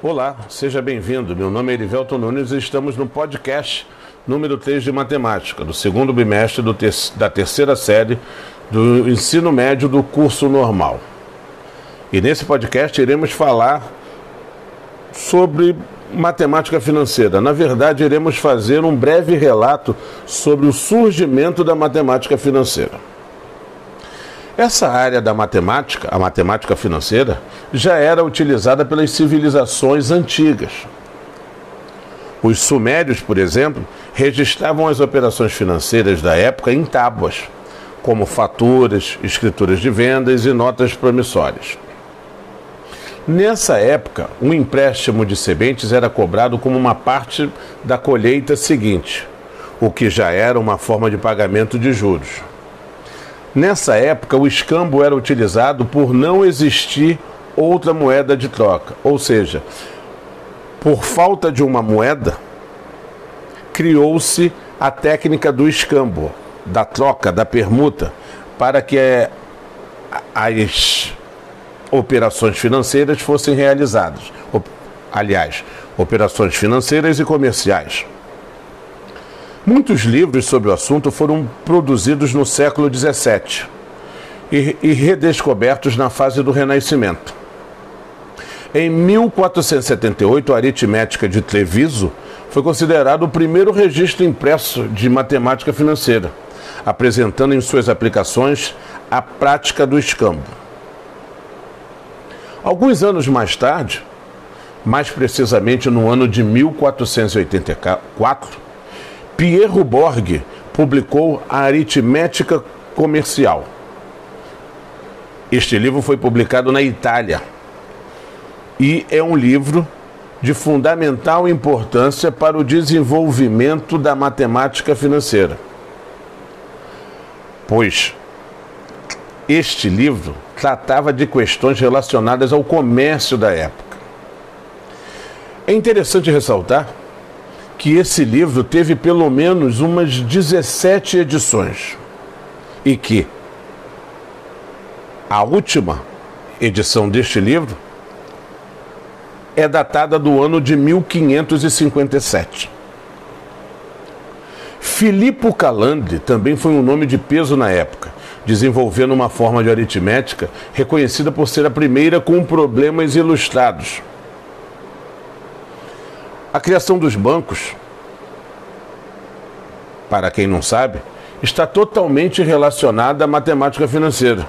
Olá, seja bem-vindo. Meu nome é Erivelton Nunes e estamos no podcast número 3 de Matemática, do segundo bimestre do da terceira série do ensino médio do curso normal. E nesse podcast iremos falar sobre matemática financeira. Na verdade, iremos fazer um breve relato sobre o surgimento da matemática financeira. Essa área da matemática, a matemática financeira, já era utilizada pelas civilizações antigas. Os sumérios, por exemplo, registravam as operações financeiras da época em tábuas, como faturas, escrituras de vendas e notas promissórias. Nessa época, um empréstimo de sementes era cobrado como uma parte da colheita seguinte, o que já era uma forma de pagamento de juros. Nessa época, o escambo era utilizado por não existir outra moeda de troca, ou seja, por falta de uma moeda, criou-se a técnica do escambo, da troca, da permuta, para que eh, as operações financeiras fossem realizadas. Aliás, operações financeiras e comerciais. Muitos livros sobre o assunto foram produzidos no século XVII e, redescobertos na fase do Renascimento. Em 1478, a aritmética de Treviso foi considerado o primeiro registro impresso de matemática financeira, apresentando em suas aplicações a prática do escambo. Alguns anos mais tarde, mais precisamente no ano de 1484, Pierre Borg publicou a Aritmética Comercial. Este livro foi publicado na Itália e é um livro de fundamental importância para o desenvolvimento da matemática financeira. Pois este livro tratava de questões relacionadas ao comércio da época. É interessante ressaltar que esse livro teve pelo menos umas 17 edições e que a última edição deste livro é datada do ano de 1557. Filippo Calandi também foi um nome de peso na época, desenvolvendo uma forma de aritmética reconhecida por ser a primeira com problemas ilustrados. A criação dos bancos, para quem não sabe, está totalmente relacionada à matemática financeira.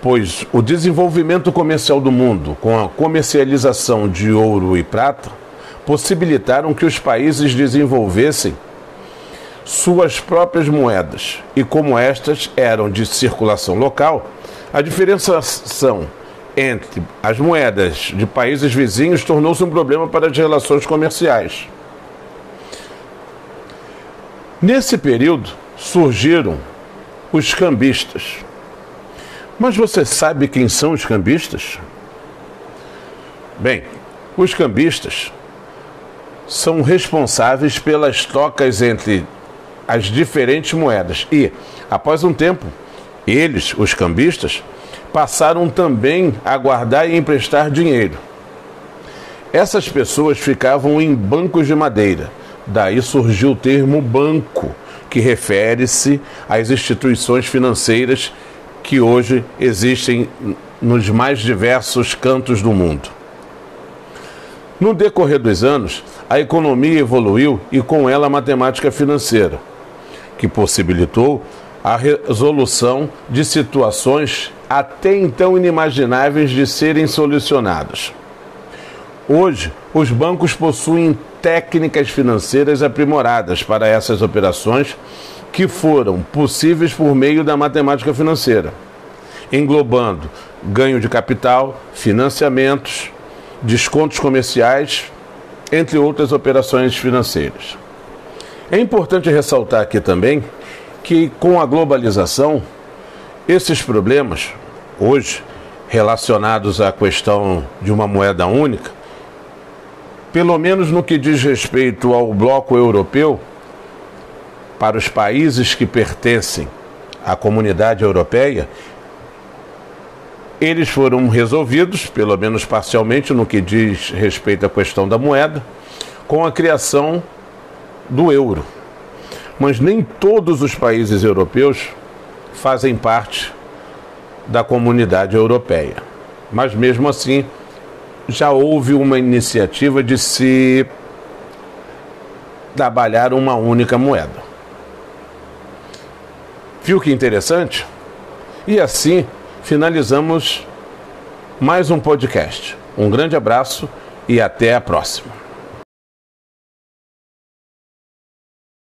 Pois o desenvolvimento comercial do mundo, com a comercialização de ouro e prata, possibilitaram que os países desenvolvessem suas próprias moedas. E como estas eram de circulação local, a diferenciação entre as moedas de países vizinhos tornou-se um problema para as relações comerciais. Nesse período surgiram os cambistas. Mas você sabe quem são os cambistas? Bem, os cambistas são responsáveis pelas trocas entre as diferentes moedas e, após um tempo, eles, os cambistas, passaram também a guardar e emprestar dinheiro. Essas pessoas ficavam em bancos de madeira. Daí surgiu o termo banco, que refere-se às instituições financeiras que hoje existem nos mais diversos cantos do mundo. No decorrer dos anos, a economia evoluiu e com ela a matemática financeira, que possibilitou a resolução de situações até então inimagináveis de serem solucionadas. Hoje, os bancos possuem técnicas financeiras aprimoradas para essas operações que foram possíveis por meio da matemática financeira, englobando ganho de capital, financiamentos, descontos comerciais, entre outras operações financeiras. É importante ressaltar aqui também que, com a globalização, esses problemas, hoje, relacionados à questão de uma moeda única, pelo menos no que diz respeito ao bloco europeu, para os países que pertencem à comunidade europeia, eles foram resolvidos, pelo menos parcialmente, no que diz respeito à questão da moeda, com a criação do euro. Mas nem todos os países europeus fazem parte da comunidade europeia. Mas mesmo assim, já houve uma iniciativa de se trabalhar uma única moeda. Viu que interessante? E assim finalizamos mais um podcast. Um grande abraço e até a próxima.